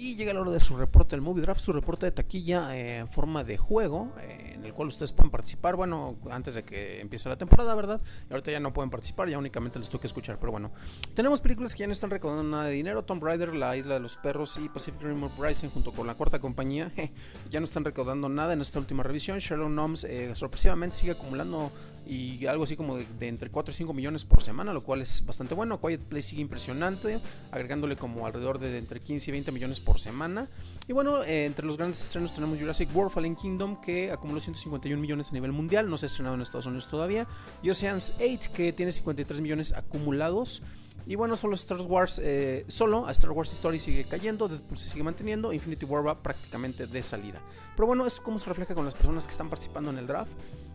Y llega la hora de su reporte del Movie Draft, su reporte de taquilla en forma de juego, eh, en el cual ustedes pueden participar, bueno, antes de que empiece la temporada, ¿verdad? Y ahorita ya no pueden participar, ya únicamente les toca escuchar, pero bueno. Tenemos películas que ya no están recaudando nada de dinero, Tomb Raider, La Isla de los Perros y Pacific Rim Uprising junto con la cuarta compañía, ya no están recaudando nada en esta última revisión. Sherlock Gnomes eh, sorpresivamente sigue acumulando y algo así como de, entre 4 y 5 millones por semana, lo cual es bastante bueno. Quiet Play sigue impresionante, agregándole como alrededor de entre 15 y 20 millones por semana. Y bueno, eh, entre los grandes estrenos tenemos Jurassic World Fallen Kingdom, que acumuló 151 millones a nivel mundial, no se ha estrenado en Estados Unidos todavía. Y Oceans 8, que tiene 53 millones acumulados. Y bueno, solo Star Wars, eh, solo a Star Wars Story sigue cayendo, Deadpool se sigue manteniendo, Infinity War va prácticamente de salida. Pero bueno, esto cómo se refleja con las personas que están participando en el draft.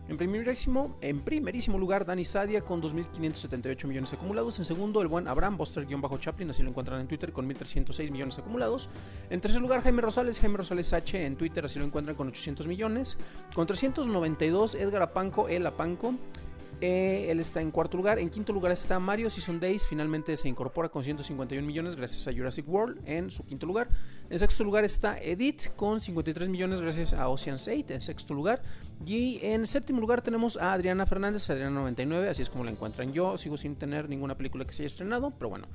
En primerísimo, en primerísimo lugar, Dani Sadia con 2.578 millones acumulados. En segundo, el buen Abraham Buster-Chaplin, así lo encuentran en Twitter, con 1.306 millones acumulados. En tercer lugar, Jaime Rosales, Jaime Rosales H en Twitter, así lo encuentran con 800 millones. Con 392, Edgar Apanco, El Apanco. Eh, él está en cuarto lugar. En quinto lugar está Mario Season Days. Finalmente se incorpora con 151 millones gracias a Jurassic World en su quinto lugar. En sexto lugar está Edith con 53 millones gracias a Ocean's 8 en sexto lugar. Y en séptimo lugar tenemos a Adriana Fernández, Adriana 99, así es como la encuentran. Yo sigo sin tener ninguna película que se haya estrenado, pero bueno.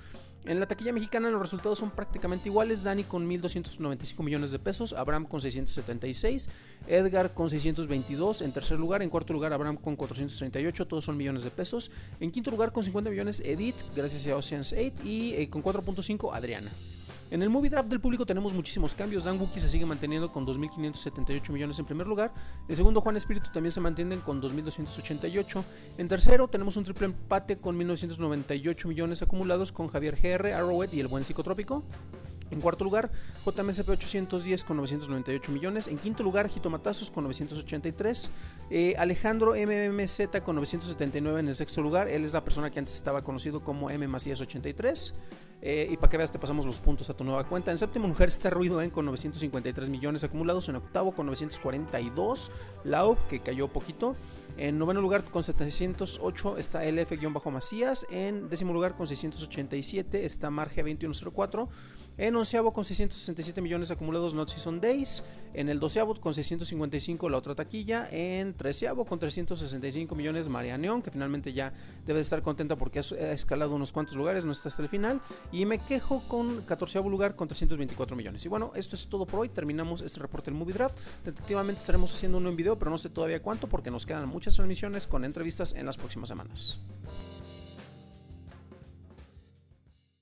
En la taquilla mexicana los resultados son prácticamente iguales. Dani con 1.295 millones de pesos, Abraham con 676, Edgar con 622 en tercer lugar, en cuarto lugar Abraham con 438, todos son millones de pesos. En quinto lugar con 50 millones Edith, gracias a Ocean's 8 y eh, con 4.5 Adriana. En el movie draft del público tenemos muchísimos cambios. Dan Wookie se sigue manteniendo con 2.578 millones en primer lugar. En segundo, Juan Espíritu también se mantienen con 2.288. En tercero, tenemos un triple empate con 1.998 millones acumulados con Javier GR, Arrowhead y el buen psicotrópico. En cuarto lugar, JMSP 810 con 998 millones. En quinto lugar, Jitomatazos con 983. Eh, Alejandro MMZ con 979 en el sexto lugar. Él es la persona que antes estaba conocido como M 83. Eh, y para que veas, te pasamos los puntos a tu nueva cuenta. En séptimo lugar está Ruido En con 953 millones acumulados. En octavo con 942. Lau, que cayó poquito. En noveno lugar con 708 está LF-Macías. En décimo lugar con 687 está Marge 2104. En onceavo con 667 millones acumulados Not Season Days. En el doceavo con 655 la otra taquilla. En treceavo con 365 millones María Neón, que finalmente ya debe de estar contenta porque ha escalado unos cuantos lugares, no está hasta el final. Y me quejo con catorceavo lugar con 324 millones. Y bueno, esto es todo por hoy. Terminamos este reporte del Movie Draft. Tentativamente estaremos haciendo uno en video, pero no sé todavía cuánto porque nos quedan muchas transmisiones con entrevistas en las próximas semanas.